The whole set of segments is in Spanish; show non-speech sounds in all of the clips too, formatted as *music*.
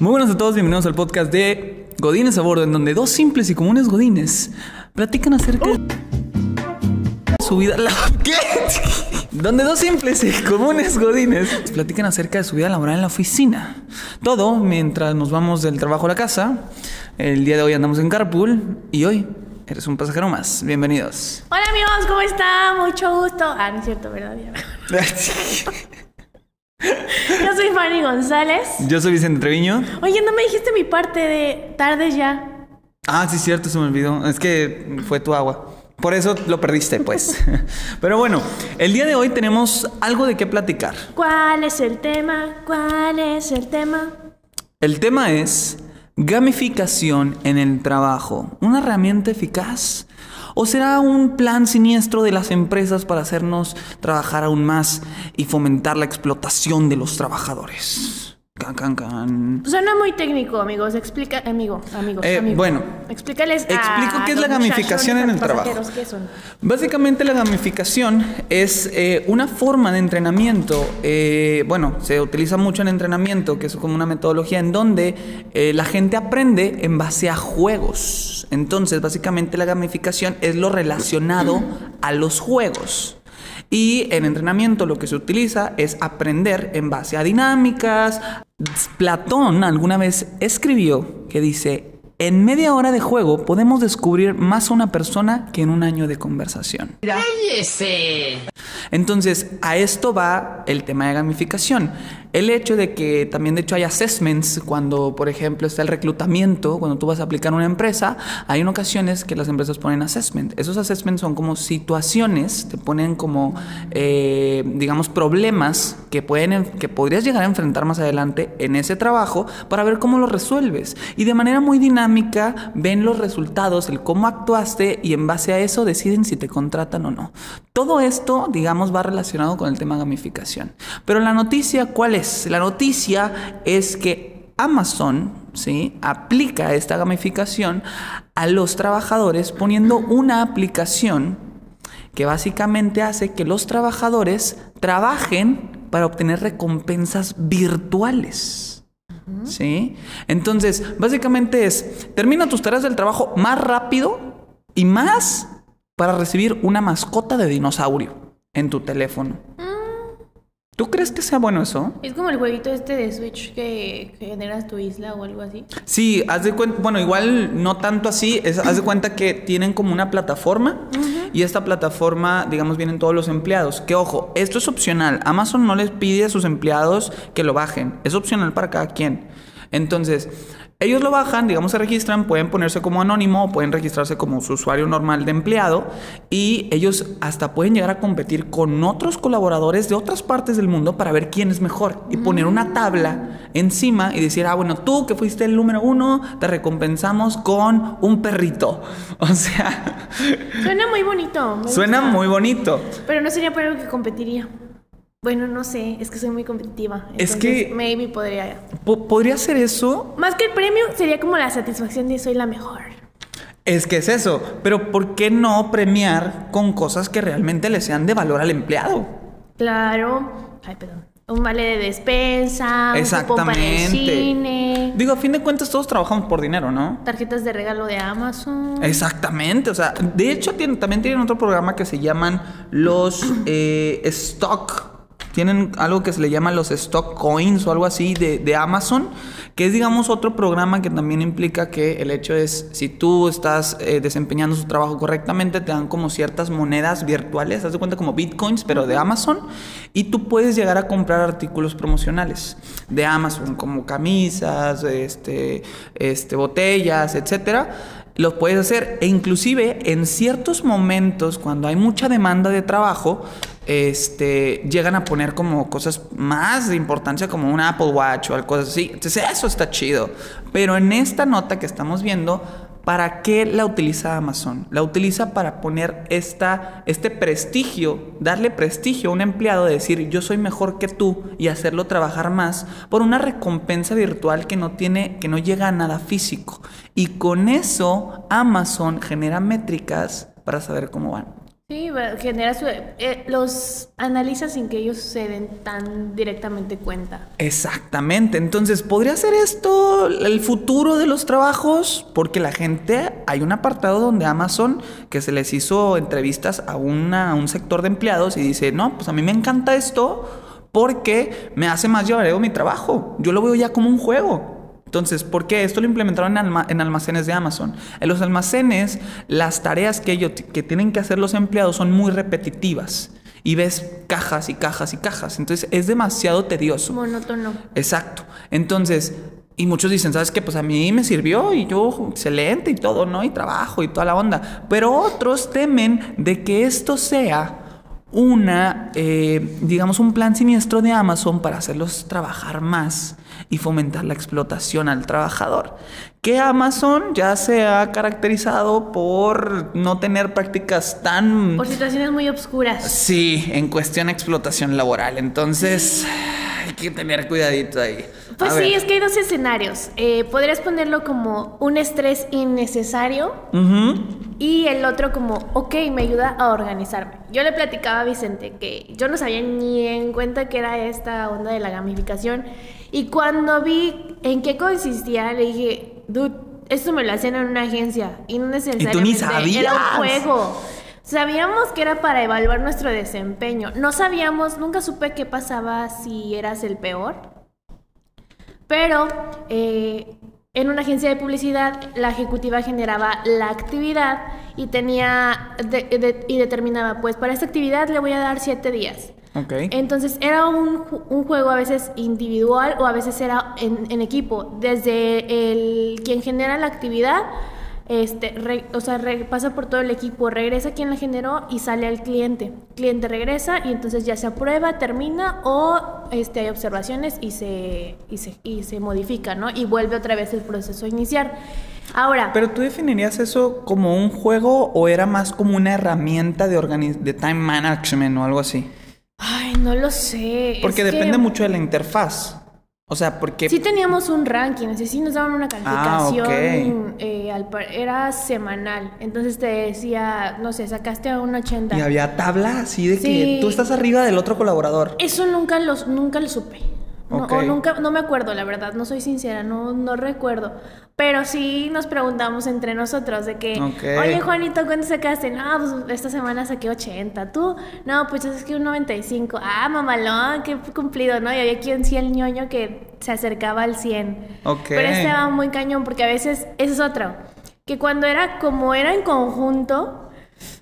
Muy buenas a todos, bienvenidos al podcast de Godines a Bordo, en donde dos simples y comunes Godines platican acerca de su vida. la- *laughs* ¿Qué? Donde dos simples y comunes Godines platican acerca de su vida laboral en la oficina. Todo mientras nos vamos del trabajo a la casa. El día de hoy andamos en carpool y hoy eres un pasajero más. Bienvenidos. Hola amigos, ¿cómo están? Mucho gusto. Ah, no es cierto, ¿verdad? *laughs* Yo soy Fanny González. Yo soy Vicente Treviño. Oye, no me dijiste mi parte de tardes ya. Ah, sí, cierto, se me olvidó. Es que fue tu agua. Por eso lo perdiste, pues. *laughs* Pero bueno, el día de hoy tenemos algo de qué platicar. ¿Cuál es el tema? ¿Cuál es el tema? El tema es gamificación en el trabajo. ¿Una herramienta eficaz? ¿O será un plan siniestro de las empresas para hacernos trabajar aún más y fomentar la explotación de los trabajadores? Can, can, can. Suena muy técnico, amigos. Explica, amigo, amigos, Eh, amigos. bueno, explícales. explico a qué es la gamificación en el trabajo. ¿Qué son? Básicamente la gamificación es eh, una forma de entrenamiento, eh, bueno, se utiliza mucho en entrenamiento, que es como una metodología en donde eh, la gente aprende en base a juegos. Entonces, básicamente la gamificación es lo relacionado a los juegos. Y en entrenamiento lo que se utiliza es aprender en base a dinámicas. Platón alguna vez escribió que dice, en media hora de juego podemos descubrir más a una persona que en un año de conversación. ¡Cállese! Entonces, a esto va el tema de gamificación. El hecho de que también, de hecho, hay assessments cuando, por ejemplo, está el reclutamiento, cuando tú vas a aplicar a una empresa, hay en ocasiones que las empresas ponen assessment. Esos assessments son como situaciones, te ponen como, eh, digamos, problemas que, pueden, en- que podrías llegar a enfrentar más adelante en ese trabajo para ver cómo lo resuelves. Y de manera muy dinámica ven los resultados, el cómo actuaste y en base a eso deciden si te contratan o no. Todo esto, digamos, va relacionado con el tema gamificación. Pero la noticia, ¿cuál es? La noticia es que Amazon, ¿sí? Aplica esta gamificación a los trabajadores poniendo una aplicación que básicamente hace que los trabajadores trabajen para obtener recompensas virtuales. ¿Sí? Entonces, básicamente es, termina tus tareas del trabajo más rápido y más para recibir una mascota de dinosaurio en tu teléfono. ¿Tú crees que sea bueno eso? Es como el jueguito este de Switch que, que generas tu isla o algo así. Sí, haz de cuenta, bueno, igual no tanto así, es, haz de *clears throat* cuenta que tienen como una plataforma y esta plataforma, digamos, vienen todos los empleados. Que ojo, esto es opcional. Amazon no les pide a sus empleados que lo bajen, es opcional para cada quien. Entonces, ellos lo bajan, digamos, se registran, pueden ponerse como anónimo o pueden registrarse como su usuario normal de empleado y ellos hasta pueden llegar a competir con otros colaboradores de otras partes del mundo para ver quién es mejor y poner una tabla encima y decir, ah, bueno, tú que fuiste el número uno, te recompensamos con un perrito. *laughs* O sea, Suena muy bonito. suena muy bonito. Pero no sería por algo que competiría. Bueno, no sé, es que soy muy competitiva. Es que- Maybe podría. Po- ¿Podría ser eso? Más que el premio, sería como la satisfacción de soy la mejor. Es que es eso, pero ¿por qué no premiar con cosas que realmente le sean de valor al empleado? Claro. Ay, perdón. Un vale de despensa, un cupón para el Exactamente. cine, Digo, a fin de cuentas todos trabajamos por dinero, ¿no? tarjetas de regalo de Amazon. Exactamente, o sea, de hecho tienen- también tienen otro programa que se llaman los eh, Stock. Tienen algo que se le llama los Stock Coins o algo así de, de Amazon, que es digamos otro programa que también implica que el hecho es, si tú estás eh, desempeñando su trabajo correctamente, te dan como ciertas monedas virtuales, haz de cuenta como bitcoins, pero de Amazon, y tú puedes llegar a comprar artículos promocionales de Amazon, como camisas, este, este, botellas, etcétera lo puedes hacer. E inclusive en ciertos momentos cuando hay mucha demanda de trabajo este llegan a poner como cosas más de importancia como un Apple Watch o algo así entonces eso está chido pero en esta nota que estamos viendo ¿Para qué la utiliza Amazon? La utiliza para poner este prestigio, darle prestigio a un empleado de decir yo soy mejor que tú y hacerlo trabajar más por una recompensa virtual que no tiene, que no llega a nada físico. Y con eso Amazon genera métricas para saber cómo van. Sí, genera su, eh, los analiza sin que ellos se den tan directamente cuenta. Exactamente. Entonces, ¿podría ser esto el futuro de los trabajos? Porque la gente, hay un apartado donde Amazon que se les hizo entrevistas a, una, un sector de empleados y dice, no, pues a mí me encanta esto porque me hace más llevareo mi trabajo. Yo lo veo ya como un juego. Entonces, ¿por qué? Esto lo implementaron en, almacenes de Amazon. En los almacenes, las tareas que, ellos, que tienen que hacer los empleados son muy repetitivas. Y ves cajas y cajas y cajas. Entonces, es demasiado tedioso. Monótono. Exacto. Entonces, y muchos dicen, ¿sabes qué? Pues a mí me sirvió y yo excelente y todo, ¿no? Y trabajo y toda la onda. Pero otros temen de que esto sea una, eh, digamos, un plan siniestro de Amazon para hacerlos trabajar más y fomentar la explotación al trabajador. Que Amazon ya se ha caracterizado por no tener prácticas tan... Por situaciones muy obscuras. Sí, en cuestión de explotación laboral. Entonces, hay que tener cuidadito ahí. Pues sí, es que hay dos escenarios. Eh, podrías ponerlo como un estrés innecesario y el otro como, ok, me ayuda a organizarme. Yo le platicaba a Vicente que yo no sabía ni en cuenta que era esta onda de la gamificación y cuando vi en qué consistía, le dije, dude, esto me lo hacían en una agencia y no necesariamente era un juego. Sabíamos que era para evaluar nuestro desempeño. No sabíamos, nunca supe qué pasaba si eras el peor. Pero eh, en una agencia de publicidad la ejecutiva generaba la actividad y tenía y determinaba, pues para esta actividad le voy a dar siete días. Okay. Entonces era un, juego a veces individual o a veces era en, en equipo. Desde el quien genera la actividad este, o sea, pasa por todo el equipo, regresa quien la generó y sale al cliente. cliente regresa y entonces ya se aprueba, termina o este, hay observaciones y se, y se, y se modifica, ¿no? Y vuelve otra vez el proceso a iniciar. Ahora. ¿Pero tú definirías eso como un juego o era más como una herramienta de, de time management o algo así? Ay, no lo sé. Porque depende mucho de la interfaz. O sea, porque... Sí teníamos un ranking, es sí nos daban una ah, calificación, eh, era semanal, entonces te decía, no sé, sacaste a un 80. Y había tabla así de que tú estás arriba del otro colaborador. Eso nunca, los, nunca lo supe. No, o nunca, no me acuerdo, la verdad, no soy sincera, no, no recuerdo. Pero sí nos preguntamos entre nosotros de que, oye Juanito, ¿cuánto sacaste? No, pues esta semana saqué 80. ¿Tú? No, pues es que un 95. Ah, mamalón, qué cumplido, ¿no? Y había quien sí el ñoño que se acercaba al 100. Pero estaba muy cañón porque a veces, eso es otro, que cuando era como era en conjunto,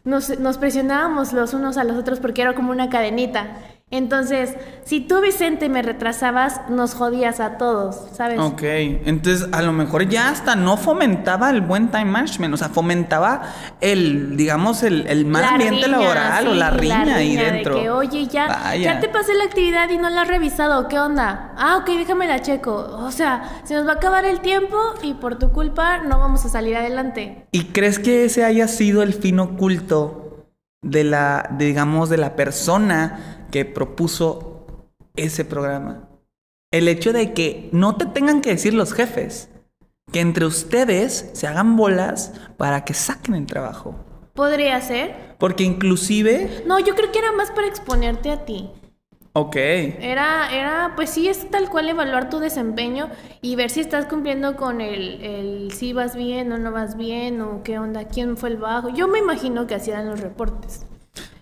nos, nos presionábamos los unos a los otros porque era como una cadenita. Entonces, si tú, Vicente, me retrasabas, nos jodías a todos, ¿sabes? Ok, entonces a lo mejor ya hasta no fomentaba el buen time management, o sea, fomentaba el, digamos, el, mal ambiente laboral o la riña, ahí dentro. De que, oye, ya, ya te pasé la actividad y no la has revisado, ¿qué onda? Ah, ok, déjame la checo. O sea, se nos va a acabar el tiempo y por tu culpa no vamos a salir adelante. ¿Y crees que ese haya sido el fin oculto de la, digamos, de la persona? Que propuso ese programa. El hecho de que no te tengan que decir los jefes, que entre ustedes se hagan bolas para que saquen el trabajo. Podría ser. Porque inclusive... No, yo creo que era más para exponerte a ti. Ok. Era, era, pues sí, es tal cual evaluar tu desempeño y ver si estás cumpliendo con el, el si vas bien o no vas bien o qué onda, quién fue el bajo. Yo me imagino que hacían los reportes.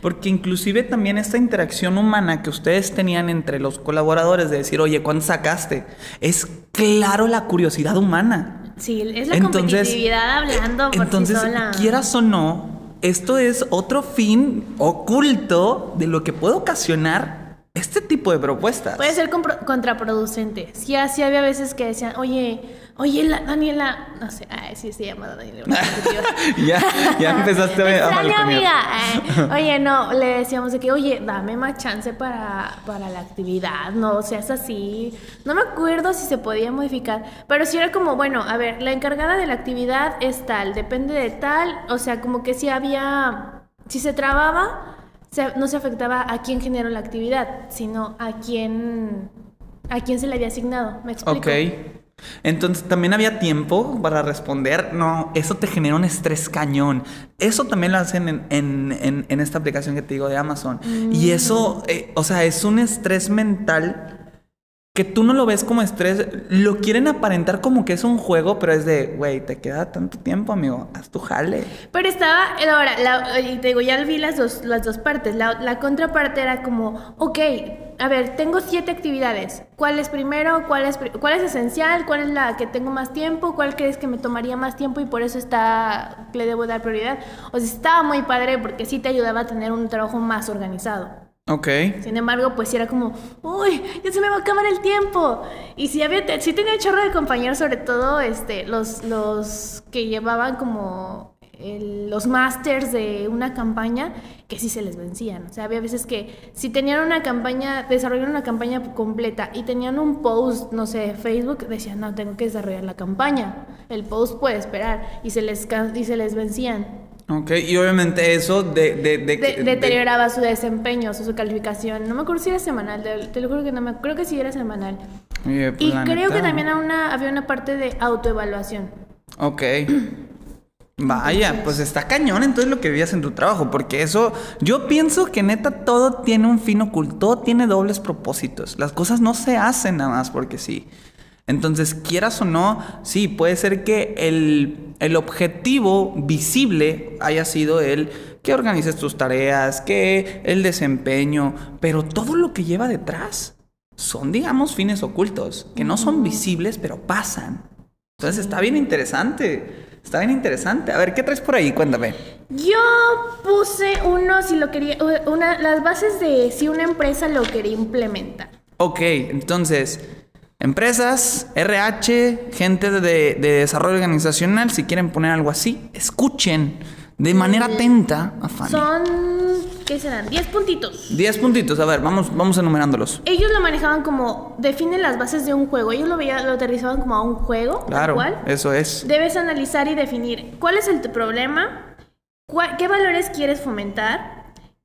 Porque inclusive también esta interacción humana que ustedes tenían entre los colaboradores de decir, oye, ¿cuánto sacaste? Es claro la curiosidad humana. Sí, es la competitividad hablando por Entonces, quieras o no, esto es otro fin oculto de lo que puede ocasionar este tipo de propuestas. Puede ser contraproducente. Sí, así había veces que decían, oye, Oye, la Daniela, no sé, ay, sí se llama Daniela. *laughs* ya, ya empezaste a Extraña amiga. oye, no, le decíamos de que, oye, dame más chance para, para la actividad, no seas así. No me acuerdo si se podía modificar, pero sí era como, bueno, a ver, la encargada de la actividad es tal, depende de tal, o sea, como que si había, si se trababa, no se afectaba a quién generó la actividad, sino a quién, a quién se le había asignado, ¿me explico? Ok. Entonces también había tiempo para responder. No, eso te genera un estrés cañón. Eso también lo hacen en, en, en, esta aplicación que te digo de Amazon. Y mm. eso, eh, o sea, es un estrés mental que tú no lo ves como estrés, lo quieren aparentar como que es un juego, pero es de, güey, te queda tanto tiempo, amigo, haz tu jale. Pero estaba, ahora, y te digo, ya vi las dos, las dos partes. La, la, contraparte era como, ok, a ver, tengo siete actividades. ¿Cuál es primero? ¿Cuál es, ¿Cuál es esencial? ¿Cuál es la que tengo más tiempo? ¿Cuál crees que me tomaría más tiempo y por eso está, le debo dar prioridad? O sea, estaba muy padre porque sí te ayudaba a tener un trabajo más organizado. Ok. Sin embargo, pues era como, uy, ya se me va a acabar el tiempo. Y si había, sí tenía chorro de compañeros, sobre todo este, los, los que llevaban como los masters de una campaña, que sí se les vencían. O sea, había veces que si tenían una campaña, desarrollaron una campaña completa y tenían un post, no sé, Facebook, decían, no, tengo que desarrollar la campaña. El post puede esperar y se les, y se les vencían. Ok, y obviamente eso de... de, deterioraba su desempeño, su, calificación. No me acuerdo si era semanal, te, lo juro que no me creo que sí era semanal. Pues, y creo que también una, había una parte de autoevaluación. Ok. *clears throat* Vaya, pues está cañón entonces lo que vivías en tu trabajo, porque eso, yo pienso que neta todo tiene un fin oculto, todo tiene dobles propósitos. Las cosas no se hacen nada más porque sí. Entonces, quieras o no, sí, puede ser que el, objetivo visible haya sido el que organices tus tareas, que el desempeño, pero todo lo que lleva detrás son, digamos, fines ocultos, que no son visibles, pero pasan. Entonces, está bien interesante. Está bien interesante. A ver, ¿qué traes por ahí? Cuéntame. Yo puse uno, si lo quería, una, las bases de si una empresa lo quería implementar. Ok, entonces, Empresas, RH, gente de, desarrollo organizacional, si quieren poner algo así, escuchen de manera mm, atenta a Fanny. Son, ¿qué serán? 10 puntitos. 10 puntitos, a ver, vamos, vamos enumerándolos. Ellos lo manejaban como, definen las bases de un juego. Ellos lo, veían, lo aterrizaban como a un juego. Claro, eso es. Debes analizar y definir cuál es el problema, qué valores quieres fomentar,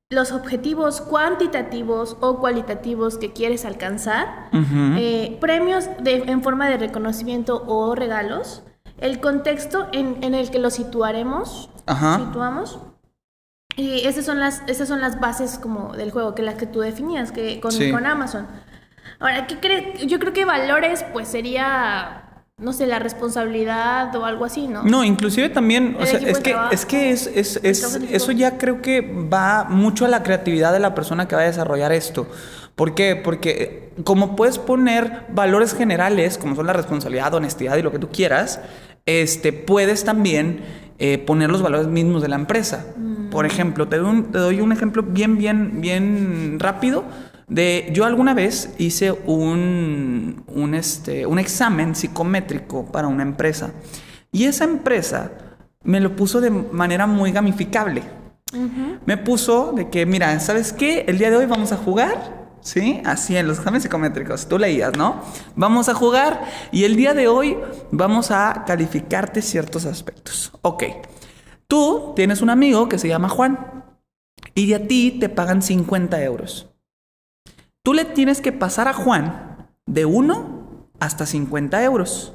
los objetivos cuantitativos o cualitativos que quieres alcanzar, eh, premios en forma de reconocimiento o regalos, el contexto en, el que lo situaremos, situamos. Y esas son las, esas son las bases como del juego, que las que tú definías que con, con Amazon. Ahora, ¿qué crees? Yo creo que valores, pues sería no sé, la responsabilidad o algo así, ¿no? No, inclusive también, o sea, es que, es que es, es, es eso ya creo que va mucho a la creatividad de la persona que va a desarrollar esto. ¿Por qué? Porque como puedes poner valores generales, como son la responsabilidad, honestidad y lo que tú quieras, este, puedes también eh, poner los valores mismos de la empresa. Mm. Por ejemplo, te doy, te doy un ejemplo bien, bien, bien rápido de, yo alguna vez hice un, un, este, un examen psicométrico para una empresa y esa empresa me lo puso de manera muy gamificable. Me puso de que, mira, ¿sabes qué? El día de hoy vamos a jugar, ¿sí? Así en los exámenes psicométricos, tú leías, ¿no? Vamos a jugar y el día de hoy vamos a calificarte ciertos aspectos. Ok, tú tienes un amigo que se llama Juan y de a ti te pagan 50 euros. Tú le tienes que pasar a Juan de 1 hasta 50 euros.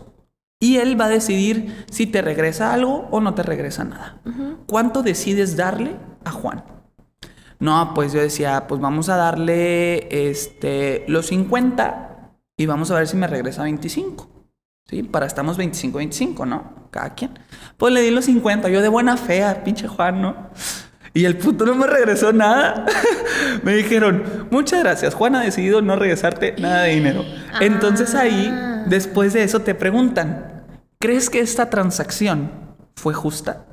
Y él va a decidir si te regresa algo o no te regresa nada. ¿Cuánto decides darle a Juan? No, pues yo decía, pues vamos a darle este, los 50 y vamos a ver si me regresa 25. ¿Sí? Para estamos 25-25, ¿no? Cada quien. Pues le di los 50, yo de buena fe a pinche Juan, ¿no? Y el puto no me regresó nada. *laughs* me dijeron, muchas gracias, Juan ha decidido no regresarte nada de dinero. Entonces ahí, ah. después de eso, te preguntan, ¿crees que esta transacción fue justa?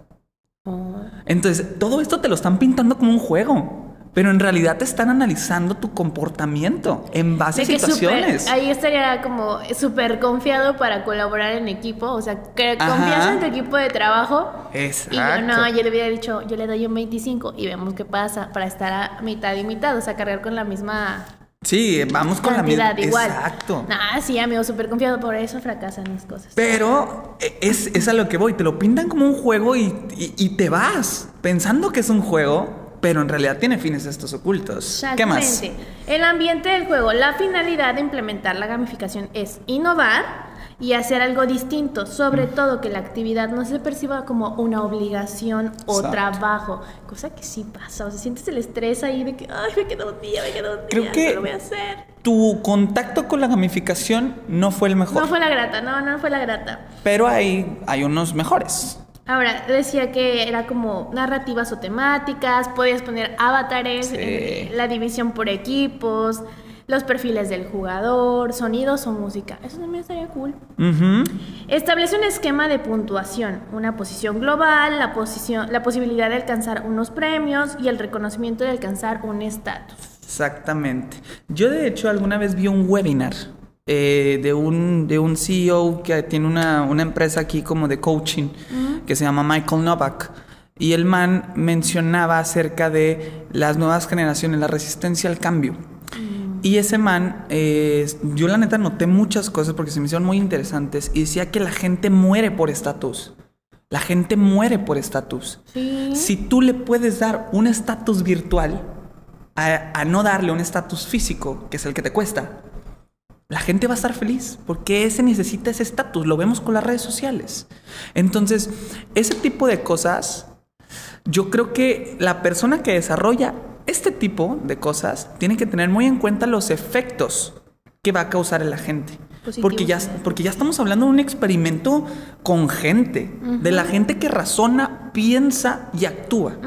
Oh. Entonces, todo esto te lo están pintando como un juego pero en realidad te están analizando tu comportamiento en base a situaciones. ahí estaría como súper confiado para colaborar en equipo, o sea, que confías en tu equipo de trabajo. Exacto. Y yo no, yo le hubiera dicho, yo le doy un 25 y vemos qué pasa para estar a mitad y mitad, o sea, cargar con la misma Sí, vamos con la misma. igual. Exacto. Ah, sí, amigo, súper confiado, por eso fracasan mis cosas. Pero e, es, es, a lo que voy, te lo pintan como un juego y, y te vas pensando que es un juego pero en realidad tiene fines estos ocultos. ¿Qué más? El ambiente del juego. La finalidad de implementar la gamificación es innovar y hacer algo distinto, sobre todo que la actividad no se perciba como una obligación o trabajo, cosa que sí pasa, o sea, sientes el estrés ahí de que, ay, me queda un día, me queda un día, Creo que lo voy a hacer? Tu contacto con la gamificación no fue el mejor. No fue la grata, no, no fue la grata. Pero hay, hay unos mejores. Ahora, decía que era como narrativas o temáticas, podías poner avatares, eh, la división por equipos, los perfiles del jugador, sonidos o música. Eso también estaría cool. Establece un esquema de puntuación, una posición global, la, posición, la posibilidad de alcanzar unos premios y el reconocimiento de alcanzar un estatus. Exactamente. Yo de hecho alguna vez vi un webinar eh, de, un, de un CEO que tiene una, una empresa aquí como de coaching que se llama Michael Novak. Y el man mencionaba acerca de las nuevas generaciones, la resistencia al cambio. Y ese man, eh, yo la neta noté muchas cosas porque se me hicieron muy interesantes y decía que la gente muere por estatus. La gente muere por estatus. Si tú le puedes dar un estatus virtual a, no darle un estatus físico, que es el que te cuesta, la gente va a estar feliz porque ese necesita ese estatus. Lo vemos con las redes sociales. Entonces, ese tipo de cosas, yo creo que la persona que desarrolla este tipo de cosas tiene que tener muy en cuenta los efectos que va a causar en la gente. porque ya, porque ya estamos hablando de un experimento con gente, de la gente que razona, piensa y actúa.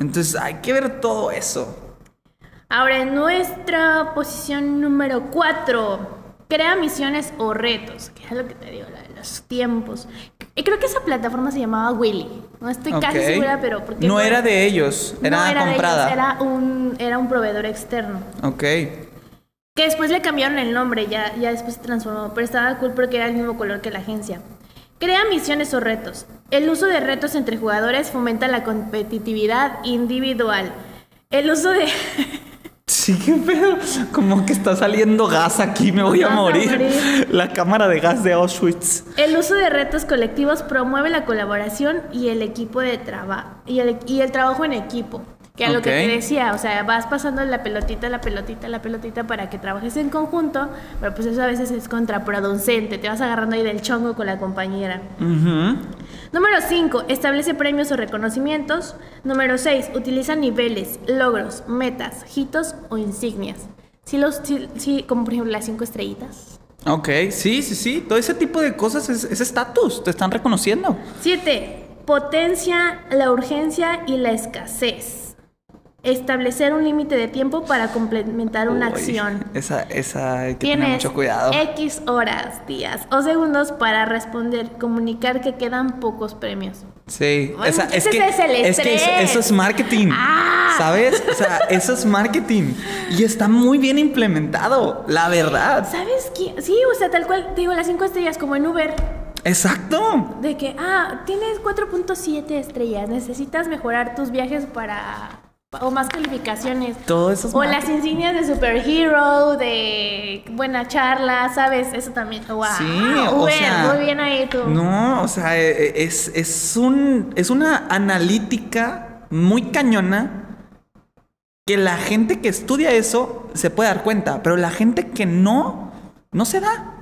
Entonces hay que ver todo eso. Ahora, en nuestra posición número 4, crea misiones o retos, que es lo que te digo, los tiempos. Y creo que esa plataforma se llamaba Willy. No estoy casi segura, pero... no era de ellos, era no comprada. era, un, era un proveedor externo. Ok. Que después le cambiaron el nombre, ya, ya después se transformó, pero estaba cool porque era el mismo color que la agencia. Crea misiones o retos. El uso de retos entre jugadores fomenta la competitividad individual. El uso de... *laughs* Sí, qué pedo. Como que está saliendo gas aquí, me voy a morir. La cámara de gas de Auschwitz. El uso de retos colectivos promueve la colaboración y el equipo de trabajo y el, y el trabajo en equipo. Que a lo que te decía, o sea, vas pasando la pelotita, la pelotita, la pelotita para que trabajes en conjunto, pero pues eso a veces es contraproducente, te vas agarrando ahí del chongo con la compañera. Número 5, establece premios o reconocimientos. Número 6, utiliza niveles, logros, metas, hitos o insignias. Sí, los, sí, como por ejemplo las cinco estrellitas. Ok, sí, sí, sí. Todo ese tipo de cosas es estatus, te están reconociendo. 7. Potencia la urgencia y la escasez. Establecer un límite de tiempo para complementar una acción. Esa, esa hay que tener mucho cuidado. X horas, días o segundos para responder, comunicar que quedan pocos premios. Sí, esa, es, que, es, que, eso, es marketing. Ah. ¿Sabes? O sea, eso es marketing. Y está muy bien implementado, la verdad. ¿Sabes qué? Sí, o sea, tal cual, te digo, las cinco estrellas como en Uber. Exacto. De que, ah, tienes 4.7 estrellas, necesitas mejorar tus viajes para o más calificaciones. Todo eso O las insignias de superhero, de buena charla, ¿sabes? Eso también. Wow. Sí, o sea, muy bien ahí tú. No, o sea, e, e, es, es, un, es una analítica muy cañona que la gente que estudia eso se puede dar cuenta, pero la gente que no, no se da.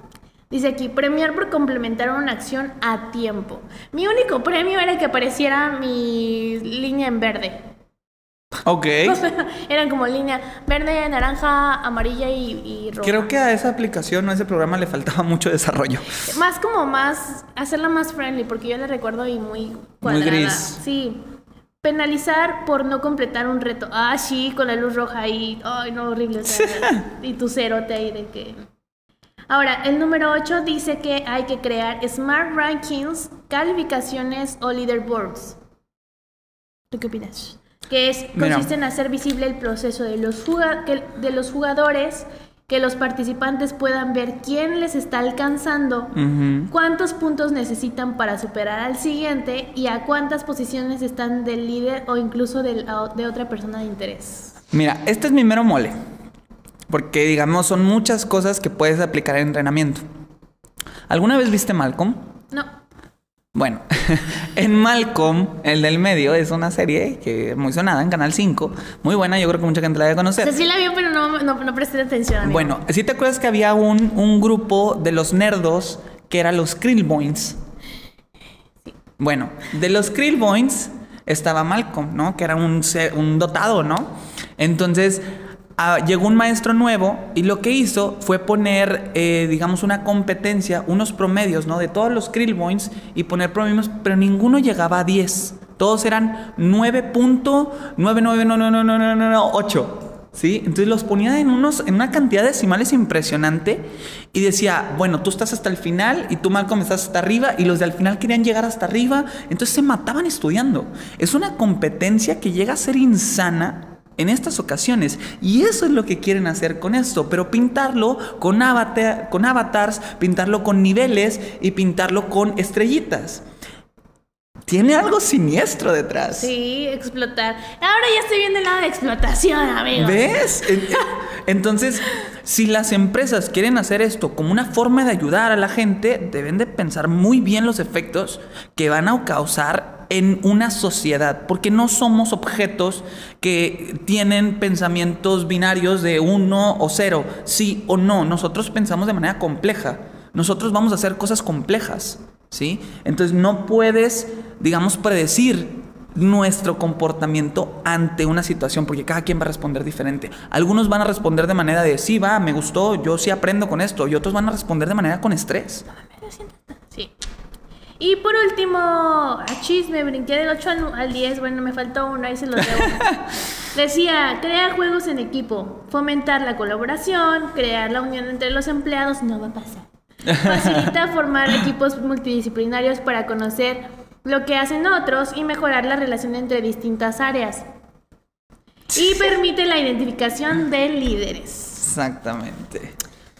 Dice aquí, premiar por complementar una acción a tiempo. Mi único premio era que apareciera mi línea en verde. Ok. *laughs* eran como línea verde, naranja, amarilla y, roja. Creo que a esa aplicación o a ese programa le faltaba *laughs* mucho desarrollo. Más como más, hacerla más friendly, porque yo la recuerdo y muy cuadrada. Muy gris. Sí. Penalizar por no completar un reto. Ah, sí, con la luz roja ahí. Ay, no, horrible. *laughs* y tu cerote ahí de que... Ahora, el número 8 dice que hay que crear Smart Rankings, calificaciones o leaderboards. ¿Tú qué opinas? Que es, consiste en hacer visible el proceso de los, de los jugadores, que los participantes puedan ver quién les está alcanzando, cuántos puntos necesitan para superar al siguiente y a cuántas posiciones están del líder o incluso de otra persona de interés. Mira, este es mi mero mole, porque digamos son muchas cosas que puedes aplicar en entrenamiento. ¿Alguna vez viste Malcolm? No. Bueno, *laughs* en Malcolm, el del medio, es una serie que muy sonada en Canal 5. Muy buena, yo creo que mucha gente la debe conocer. sí la vio, pero no, no, presté atención. Bueno, ¿sí te acuerdas que había un, un grupo de los nerdos que eran los Krillboins. Bueno, de los Krillboins estaba Malcolm, ¿no? Que era un, un dotado, ¿no? Entonces ah, llegó un maestro nuevo y lo que hizo fue poner, eh, digamos, una competencia, unos promedios, ¿no? De todos los Krillboins y poner promedios, pero ninguno llegaba a 10. Todos eran 9.99998. ¿sí? Entonces los ponía en, unos, en una cantidad de decimales impresionante y decía, bueno, tú estás hasta el final y tú, Malcolm, estás hasta arriba y los de al final querían llegar hasta arriba, entonces se mataban estudiando. Es una competencia que llega a ser insana en estas ocasiones. Y eso es lo que quieren hacer con esto, pero pintarlo con, con avatars, pintarlo con niveles y pintarlo con estrellitas tiene algo siniestro detrás. Sí, explotar. Ahora ya estoy viendo el lado de explotación, amigo. ¿Ves? *laughs* Entonces, si las empresas quieren hacer esto como una forma de ayudar a la gente, deben de pensar muy bien los efectos que van a causar en una sociedad, porque no somos objetos que tienen pensamientos binarios de uno o cero, sí o no. Nosotros pensamos de manera compleja. Nosotros vamos a hacer cosas complejas. ¿Sí? Entonces no puedes, digamos, predecir nuestro comportamiento ante una situación, porque cada quien va a responder diferente. Algunos van a responder de manera de, sí, va, me gustó, yo sí aprendo con esto, y otros van a responder de manera con estrés. Sí. Y por último, a chisme, brinqué del 8 al 10, bueno, me faltó uno, ahí se lo debo. *laughs* Decía, crear juegos en equipo, fomentar la colaboración, crear la unión entre los empleados, no va a pasar. Facilita formar equipos multidisciplinarios para conocer lo que hacen otros y mejorar la relación entre distintas áreas. Y permite la identificación de líderes. Exactamente.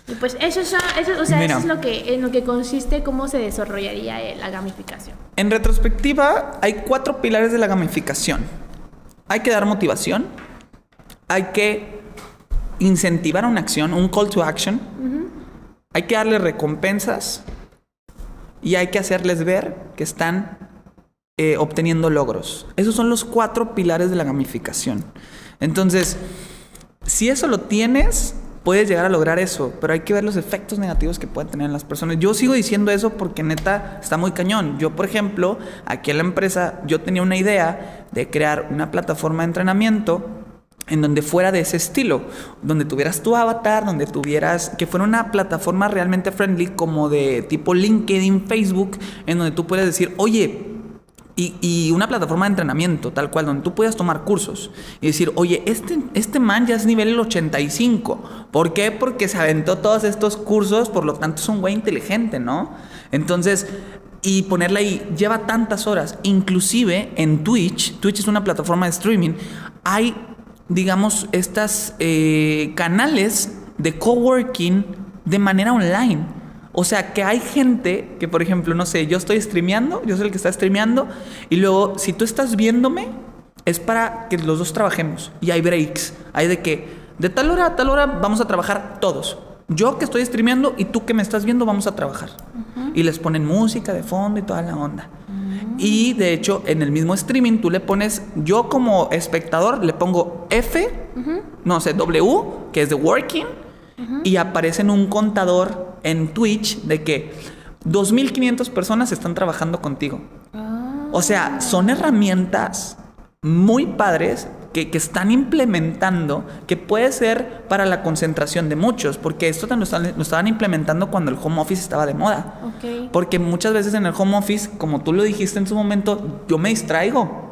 Y pues eso, es, eso, o sea, eso es lo que, en lo que consiste cómo se desarrollaría la gamificación. En retrospectiva, hay cuatro pilares de la gamificación. Hay que dar motivación, hay que incentivar una acción, un call to action, hay que darles recompensas y hay que hacerles ver que están eh, obteniendo logros. Esos son los cuatro pilares de la gamificación. Entonces, si eso lo tienes, puedes llegar a lograr eso, pero hay que ver los efectos negativos que pueden tener en las personas. Yo sigo diciendo eso porque neta está muy cañón. Yo, por ejemplo, aquí en la empresa, yo tenía una idea de crear una plataforma de entrenamiento en donde fuera de ese estilo, donde tuvieras tu avatar, donde tuvieras, que fuera una plataforma realmente friendly como de tipo LinkedIn, Facebook, en donde tú puedes decir, oye, y, una plataforma de entrenamiento, tal cual, donde tú puedas tomar cursos y decir, oye, este, este man ya es nivel 85. ¿Por qué? Porque se aventó todos estos cursos, por lo tanto es un güey inteligente, ¿no? Entonces, y ponerla ahí, lleva tantas horas. Inclusive en Twitch, Twitch es una plataforma de streaming, hay digamos, estas eh, canales de coworking de manera online. O sea, que hay gente que, por ejemplo, no sé, yo estoy streameando, yo soy el que está streameando, y luego, si tú estás viéndome, es para que los dos trabajemos. Y hay breaks. Hay de que, de tal hora a tal hora vamos a trabajar todos. Yo que estoy streameando y tú que me estás viendo vamos a trabajar. Y les ponen música de fondo y toda la onda. Y de hecho, en el mismo streaming tú le pones, yo como espectador le pongo F, no sé, W, que es de working, y aparece en un contador en Twitch de que 2.500 personas están trabajando contigo. O sea, son herramientas muy padres que, están implementando que puede ser para la concentración de muchos, porque esto lo, estaban implementando cuando el home office estaba de moda. Porque muchas veces en el home office, como tú lo dijiste en su momento, yo me distraigo.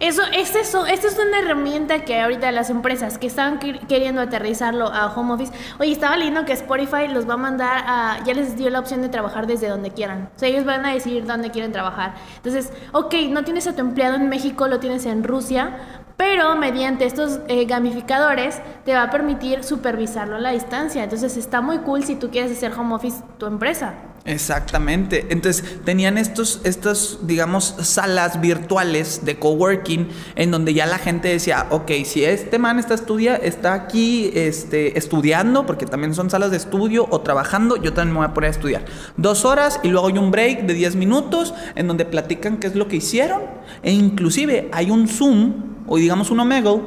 Eso, este es, esta es una herramienta que ahorita las empresas que estaban queriendo aterrizarlo a home office, oye, estaba leyendo que Spotify los va a mandar a, ya les dio la opción de trabajar desde donde quieran. O sea, ellos van a decidir dónde quieren trabajar. Entonces, ok, no tienes a tu empleado en México, lo tienes en Rusia, pero mediante estos eh, gamificadores te va a permitir supervisarlo a la distancia. Entonces está muy cool si tú quieres hacer home office tu empresa. Exactamente. Entonces tenían estos, estos, digamos, salas virtuales de coworking en donde ya la gente decía, ok, si este man está estudia, está aquí este, estudiando, porque también son salas de estudio o trabajando, yo también me voy a poner a estudiar. Dos horas y luego hay un break de 10 minutos en donde platican qué es lo que hicieron. E inclusive hay un Zoom o digamos un Omegle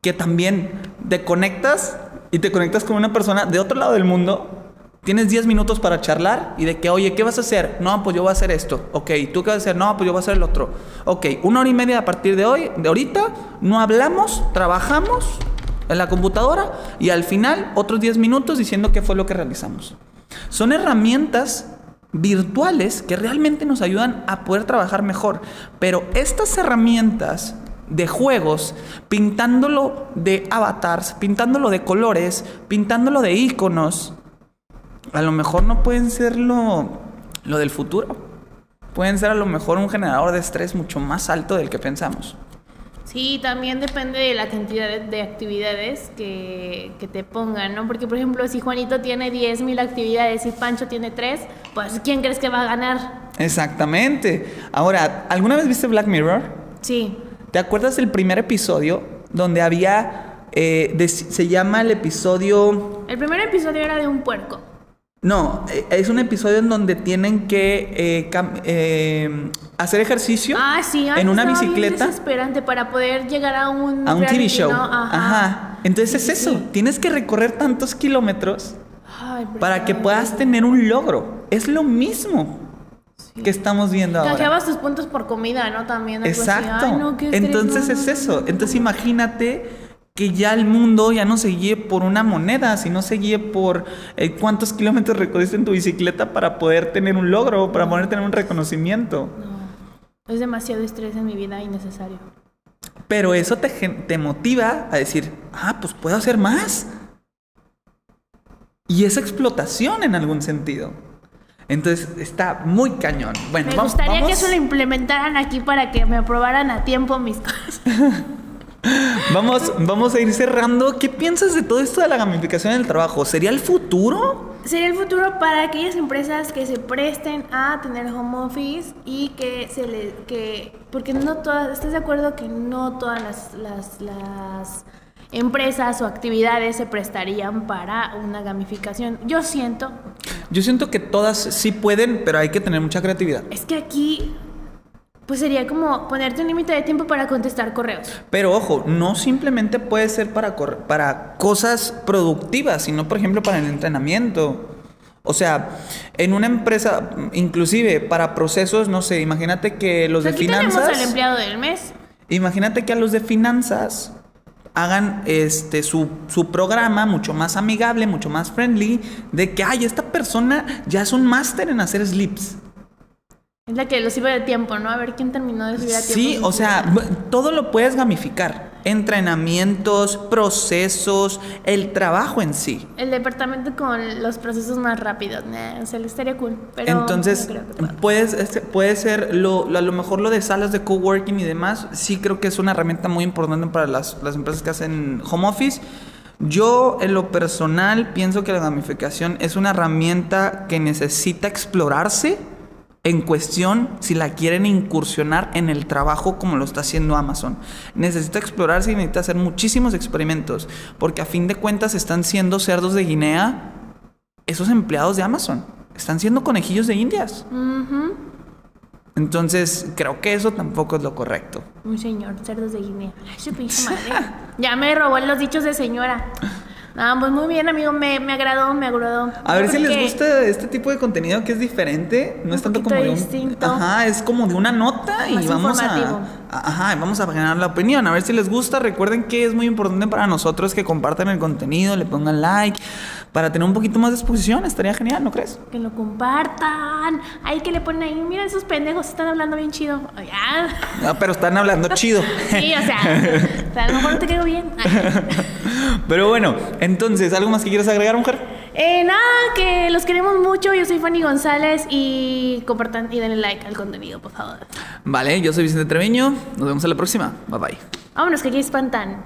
que también te conectas y te conectas con una persona de otro lado del mundo Tienes 10 minutos para charlar y de que, oye, ¿qué vas a hacer? No, pues yo voy a hacer esto. Ok, ¿tú qué vas a hacer? No, pues yo voy a hacer el otro. Ok, una hora y media a partir de hoy, de ahorita, no hablamos, trabajamos en la computadora y al final otros 10 minutos diciendo qué fue lo que realizamos. Son herramientas virtuales que realmente nos ayudan a poder trabajar mejor. Pero estas herramientas de juegos, pintándolo de avatars, pintándolo de colores, pintándolo de iconos, a lo mejor no pueden ser lo, lo del futuro. Pueden ser a lo mejor un generador de estrés mucho más alto del que pensamos. Sí, también depende de la cantidad de actividades que, que te pongan, ¿no? Porque, por ejemplo, si Juanito tiene 10.000 actividades y Pancho tiene 3, pues ¿quién crees que va a ganar? Exactamente. Ahora, ¿alguna vez viste Black Mirror? Sí. ¿Te acuerdas del primer episodio donde había... eh, de- se llama el episodio... El primer episodio era de un puerco. No, eh, es un episodio en donde tienen que eh, eh, hacer ejercicio Ah, sí, ay, en una bicicleta desesperante para poder llegar a un a un TV reality, show. ¿no? Ajá. Entonces Sí, es eso, sí. tienes que recorrer tantos kilómetros Ay, para que puedas tener un logro. Es lo mismo que estamos viendo ahora. Canjeabas tus puntos por comida, ¿no? También. así. Exacto. No, Entonces no, es eso. Entonces imagínate que ya el mundo ya no se guíe por una moneda, sino se guíe por eh, cuántos kilómetros recorriste en tu bicicleta para poder tener un logro, para poder tener un reconocimiento. No. Es demasiado estrés en mi vida innecesario. Pero eso te, te motiva a decir, ah, pues puedo hacer más. Y es explotación en algún sentido. Entonces está muy cañón. Bueno, Me vamos- gustaría que vamos- eso lo implementaran aquí para que me aprobaran a tiempo mis cosas. *laughs* Vamos, vamos a ir cerrando. ¿Qué piensas de todo esto de la gamificación del trabajo? ¿Sería el futuro? Sería el futuro para aquellas empresas que se presten a tener home office y que se le que porque no todas, ¿estás de acuerdo que no todas las, las, las empresas o actividades se prestarían para una gamificación? Yo siento, Yo siento que todas sí pueden, pero hay que tener mucha creatividad. es que aquí pues sería como ponerte un límite de tiempo para contestar correos. Pero ojo, no simplemente puede ser para, para cosas productivas, sino por ejemplo para el entrenamiento. O sea, en una empresa, inclusive para procesos, no sé, imagínate que los de Aquí tenemos al finanzas... empleado del mes. Imagínate que a los de finanzas hagan este su, su programa mucho más amigable, mucho más friendly, de que, ay, esta persona ya es un máster en hacer slips. Es la que los sirve de tiempo, ¿no? A ver quién terminó de subir a tiempo. Sí, o sea, todo lo puedes gamificar. Entrenamientos, procesos, el trabajo en sí. El departamento con los procesos más rápidos, nah, o sea, le estaría cool. Pero Entonces, no creo que puedes, este, puede ser, lo, lo- a lo mejor lo de salas de coworking y demás, sí creo que es una herramienta muy importante para las, las empresas que hacen home office. Yo, en lo personal, pienso que la gamificación es una herramienta que necesita explorarse en cuestión si la quieren incursionar en el trabajo como lo está haciendo Amazon. Necesita explorarse y necesita hacer muchísimos experimentos, porque a fin de cuentas están siendo cerdos de Guinea esos empleados de Amazon. Están siendo conejillos de indias. Entonces, creo que eso tampoco es lo correcto. Un señor, cerdos de Guinea. Ay, su *laughs* madre. ya me robó los dichos de señora. Ah, pues muy bien, amigo, me, me agradó, me agradó. A ver si les gusta este tipo de contenido que es diferente. No es tanto como de un. distinto. Ajá, es como de una nota y vamos a- Ajá, vamos a ganar la opinión. A ver si les gusta. Recuerden que es muy importante para nosotros que compartan el contenido, le pongan like. Para tener un poquito más de exposición, estaría genial, ¿no crees? Que lo compartan. Ay, que le ponen ahí. Mira, esos pendejos están hablando bien chido. Ay, ah. Pero están hablando *laughs* chido. Sí, o sea, o sea, a lo mejor no te quedó bien. Ay. *laughs* Pero bueno, entonces, ¿algo más que quieras agregar, mujer? Eh, nada, que los queremos mucho. Yo soy Fanny González y compartan y denle like al contenido, por favor. Vale, yo soy Vicente Treviño. Nos vemos en la próxima. Bye bye. Vámonos, que aquí espantan.